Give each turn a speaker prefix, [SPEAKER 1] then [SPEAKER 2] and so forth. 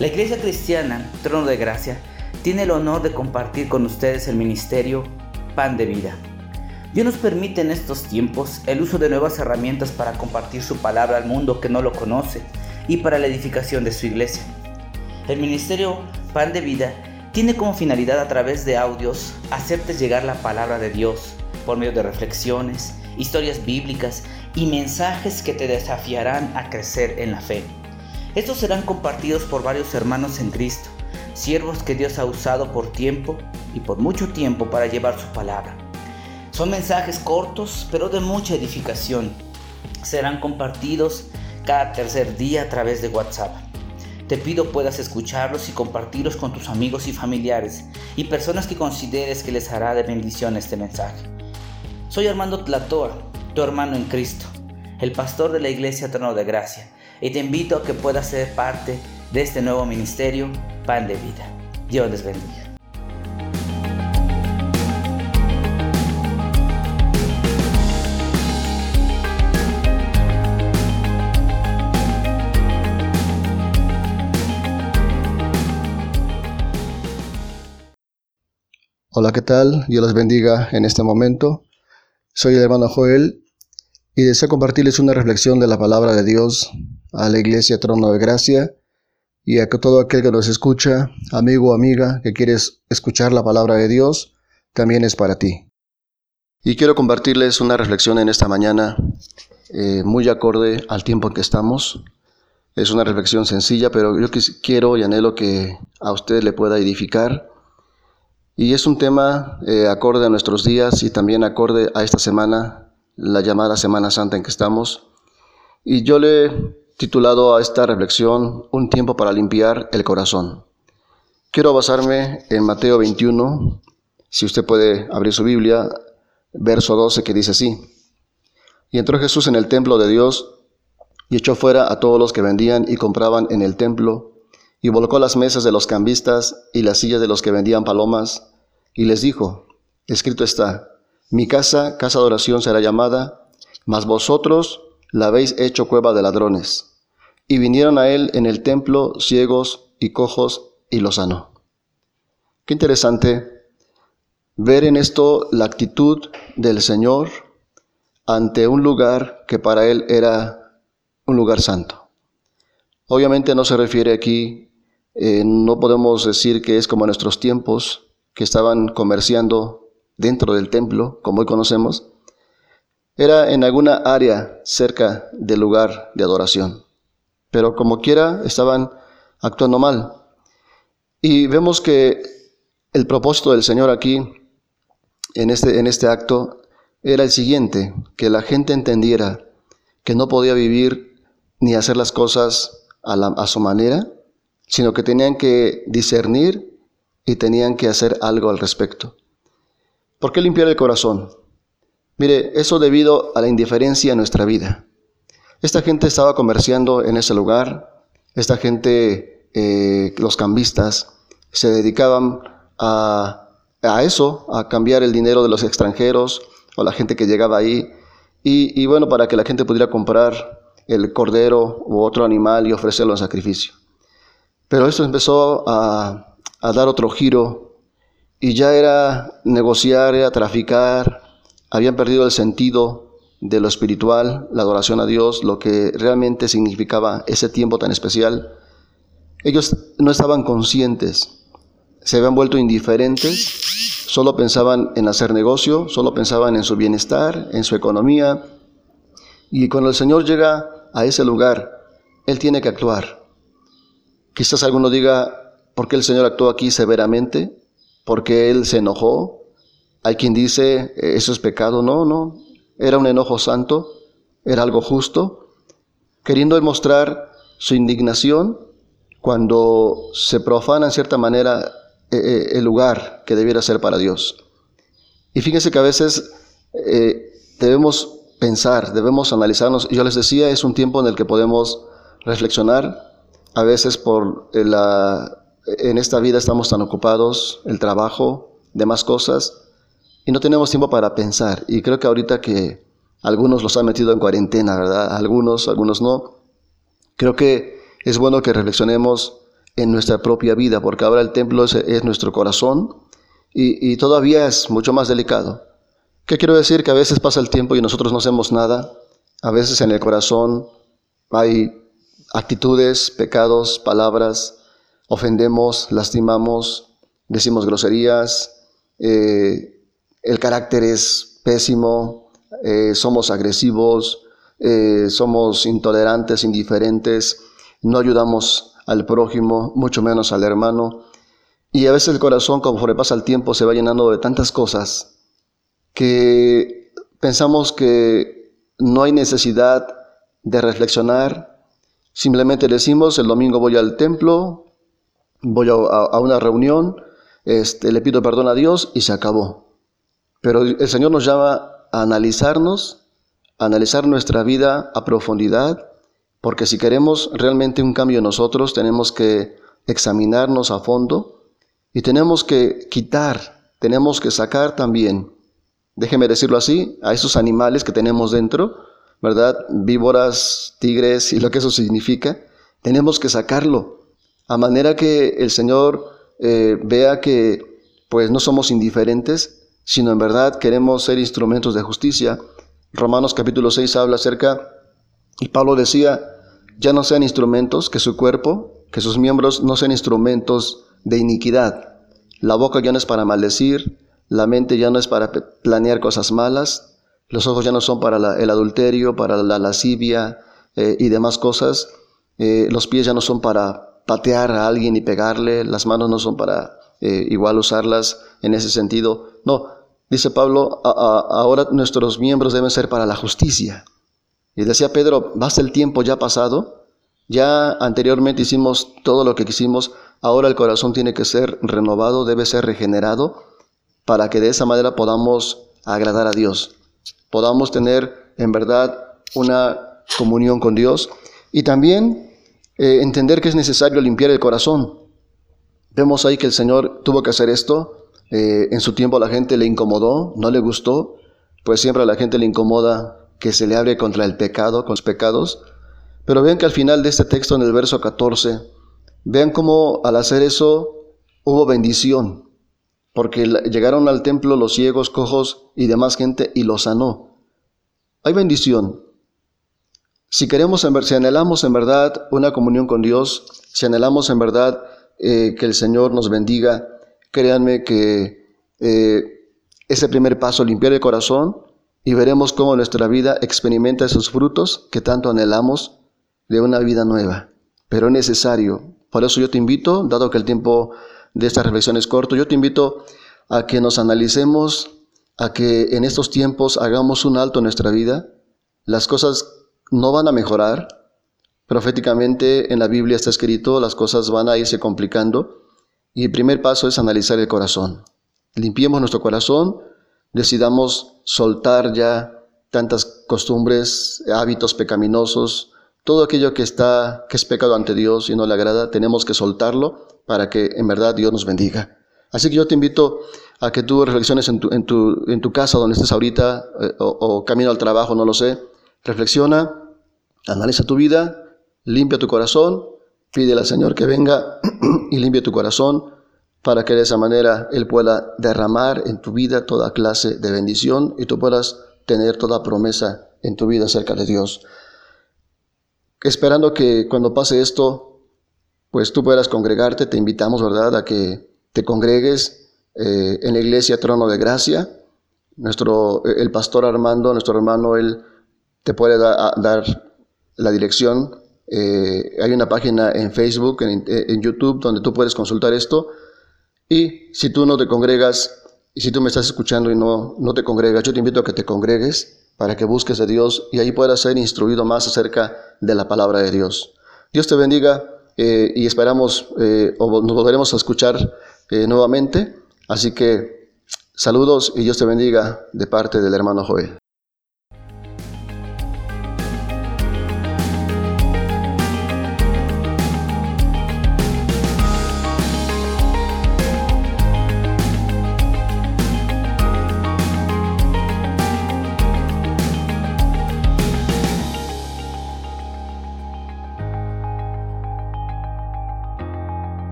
[SPEAKER 1] La Iglesia Cristiana, Trono de Gracia, tiene el honor de compartir con ustedes el ministerio Pan de Vida. Dios nos permite en estos tiempos el uso de nuevas herramientas para compartir su palabra al mundo que no lo conoce y para la edificación de su iglesia. El ministerio Pan de Vida tiene como finalidad a través de audios hacerte llegar la palabra de Dios por medio de reflexiones, historias bíblicas y mensajes que te desafiarán a crecer en la fe. Estos serán compartidos por varios hermanos en Cristo, siervos que Dios ha usado por tiempo y por mucho tiempo para llevar su palabra. Son mensajes cortos, pero de mucha edificación. Serán compartidos cada tercer día a través de WhatsApp. Te pido puedas escucharlos y compartirlos con tus amigos y familiares y personas que consideres que les hará de bendición este mensaje. Soy Armando Tlatoa, tu hermano en Cristo, el pastor de la Iglesia Trono de Gracia, y te invito a que puedas ser parte de este nuevo ministerio, Pan de Vida. Dios les bendiga.
[SPEAKER 2] Hola, ¿qué tal? Dios les bendiga en este momento. Soy el hermano Joel y deseo compartirles una reflexión de la palabra de Dios a la iglesia Trono de Gracia y a todo aquel que nos escucha, amigo o amiga, que quieres escuchar la palabra de Dios, también es para ti. Y quiero compartirles una reflexión en esta mañana eh, muy acorde al tiempo en que estamos. Es una reflexión sencilla, pero yo quiero y anhelo que a usted le pueda edificar y es un tema eh, acorde a nuestros días y también acorde a esta semana, la llamada Semana Santa en que estamos. Y yo le titulado a esta reflexión Un tiempo para limpiar el corazón. Quiero basarme en Mateo 21, si usted puede abrir su Biblia, verso 12 que dice así. Y entró Jesús en el templo de Dios y echó fuera a todos los que vendían y compraban en el templo, y volcó las mesas de los cambistas y las sillas de los que vendían palomas, y les dijo, escrito está, mi casa, casa de oración será llamada, mas vosotros la habéis hecho cueva de ladrones. Y vinieron a él en el templo ciegos y cojos y los sanó. Qué interesante ver en esto la actitud del Señor ante un lugar que para él era un lugar santo. Obviamente no se refiere aquí, eh, no podemos decir que es como en nuestros tiempos, que estaban comerciando dentro del templo, como hoy conocemos, era en alguna área cerca del lugar de adoración. Pero como quiera, estaban actuando mal. Y vemos que el propósito del Señor aquí, en este, en este acto, era el siguiente, que la gente entendiera que no podía vivir ni hacer las cosas a, a su manera, sino que tenían que discernir y tenían que hacer algo al respecto. ¿Por qué limpiar el corazón? Mire, eso debido a la indiferencia en nuestra vida. Esta gente estaba comerciando en ese lugar, esta gente, eh, los cambistas, se dedicaban a, a, eso, a cambiar el dinero de los extranjeros o la gente que llegaba ahí, y, y bueno, para que la gente pudiera comprar el cordero u otro animal y ofrecerlo en sacrificio. Pero eso empezó a, a dar otro giro y ya era negociar, era traficar, habían perdido el sentido de lo espiritual, la adoración a Dios, lo que realmente significaba ese tiempo tan especial. Ellos no estaban conscientes, se habían vuelto indiferentes, solo pensaban en hacer negocio, solo pensaban en su bienestar, en su economía. Y cuando el Señor llega a ese lugar, Él tiene que actuar. Quizás alguno diga, ¿Por qué el Señor actuó aquí severamente? ¿Por qué Él se enojó? Hay quien dice, eso es pecado. No, no. Era un enojo santo, era algo justo, queriendo demostrar su indignación cuando se profana en cierta manera eh, eh, el lugar que debiera ser para Dios. Y fíjense que a veces eh, debemos pensar, debemos analizarnos. Yo les decía, es un tiempo en el que podemos reflexionar. A veces por la, en esta vida estamos tan ocupados, el trabajo, demás cosas, y no tenemos tiempo para pensar. Y creo que ahorita que algunos los han metido en cuarentena, ¿verdad? Algunos, algunos no. Creo que es bueno que reflexionemos en nuestra propia vida, porque ahora el templo es, nuestro corazón y, todavía es mucho más delicado. ¿Qué quiero decir? Que a veces pasa el tiempo y nosotros no hacemos nada. A veces en el corazón hay actitudes, pecados, palabras, ofendemos, lastimamos, decimos groserías, eh, el carácter es pésimo, eh, somos agresivos, eh, somos intolerantes, indiferentes, no ayudamos al prójimo, mucho menos al hermano. Y a veces el corazón, conforme pasa el tiempo, se va llenando de tantas cosas que pensamos que no hay necesidad de reflexionar. Simplemente decimos, el domingo voy al templo, voy a, una reunión, este, le pido perdón a Dios y se acabó. Pero el Señor nos llama a analizarnos, a analizar nuestra vida a profundidad porque si queremos realmente un cambio en nosotros, tenemos que examinarnos a fondo y tenemos que quitar, tenemos que sacar también, déjeme decirlo así, a esos animales que tenemos dentro, ¿verdad? Víboras, tigres y lo que eso significa, tenemos que sacarlo, a manera que el Señor eh, vea que pues no somos indiferentes, sino en verdad queremos ser instrumentos de justicia. Romanos capítulo 6 habla acerca y Pablo decía, ya no sean instrumentos, que su cuerpo, que sus miembros no sean instrumentos de iniquidad. La boca ya no es para maldecir, la mente ya no es para planear cosas malas, los ojos ya no son para el adulterio, para la lascivia eh, y demás cosas, eh, los pies ya no son para patear a alguien y pegarle, las manos no son para eh, igual usarlas en ese sentido. No, dice Pablo, ahora nuestros miembros deben ser para la justicia. Y decía Pedro, basta el tiempo ya pasado, ya anteriormente hicimos todo lo que quisimos, ahora el corazón tiene que ser renovado, debe ser regenerado, para que de esa manera podamos agradar a Dios, podamos tener en verdad una comunión con Dios y también eh, entender que es necesario limpiar el corazón. Vemos ahí que el Señor tuvo que hacer esto, eh, en su tiempo la gente le incomodó, no le gustó, pues siempre a la gente le incomoda que se le abre contra el pecado, con los pecados. Pero vean que al final de este texto, en el verso 14, vean cómo al hacer eso hubo bendición, porque llegaron al templo los ciegos, cojos y demás gente y los sanó. Hay bendición. Si queremos, si anhelamos en verdad una comunión con Dios, si anhelamos en verdad eh, que el Señor nos bendiga, créanme que eh, ese primer paso, limpiar el corazón, y veremos cómo nuestra vida experimenta esos frutos que tanto anhelamos de una vida nueva. Pero es necesario. Por eso yo te invito, dado que el tiempo de esta reflexión es corto, yo te invito a que nos analicemos, a que en estos tiempos hagamos un alto en nuestra vida. Las cosas no van a mejorar. Proféticamente en la Biblia está escrito, las cosas van a irse complicando. Y el primer paso es analizar el corazón. Limpiemos nuestro corazón decidamos soltar ya tantas costumbres, hábitos pecaminosos, todo aquello que está que es pecado ante Dios y no le agrada, tenemos que soltarlo para que en verdad Dios nos bendiga. Así que yo te invito a que tú reflexiones en tu, casa donde estés ahorita eh, o camino al trabajo, no lo sé. Reflexiona, analiza tu vida, limpia tu corazón, pídele al Señor que venga y limpie tu corazón para que de esa manera Él pueda derramar en tu vida toda clase de bendición y tú puedas tener toda promesa en tu vida acerca de Dios. Esperando que cuando pase esto, pues tú puedas congregarte, te invitamos, ¿verdad?, a que te congregues eh, en la iglesia Trono de Gracia. Nuestro, el pastor Armando, nuestro hermano, él te puede dar la dirección. Eh, hay una página en Facebook, en, en YouTube, donde tú puedes consultar esto y si tú no te congregas, y si tú me estás escuchando y no, no te congregas, yo te invito a que te congregues para que busques a Dios y ahí puedas ser instruido más acerca de la palabra de Dios. Dios te bendiga eh, y esperamos eh, o nos volveremos a escuchar nuevamente. Así que saludos y Dios te bendiga de parte del hermano Joel.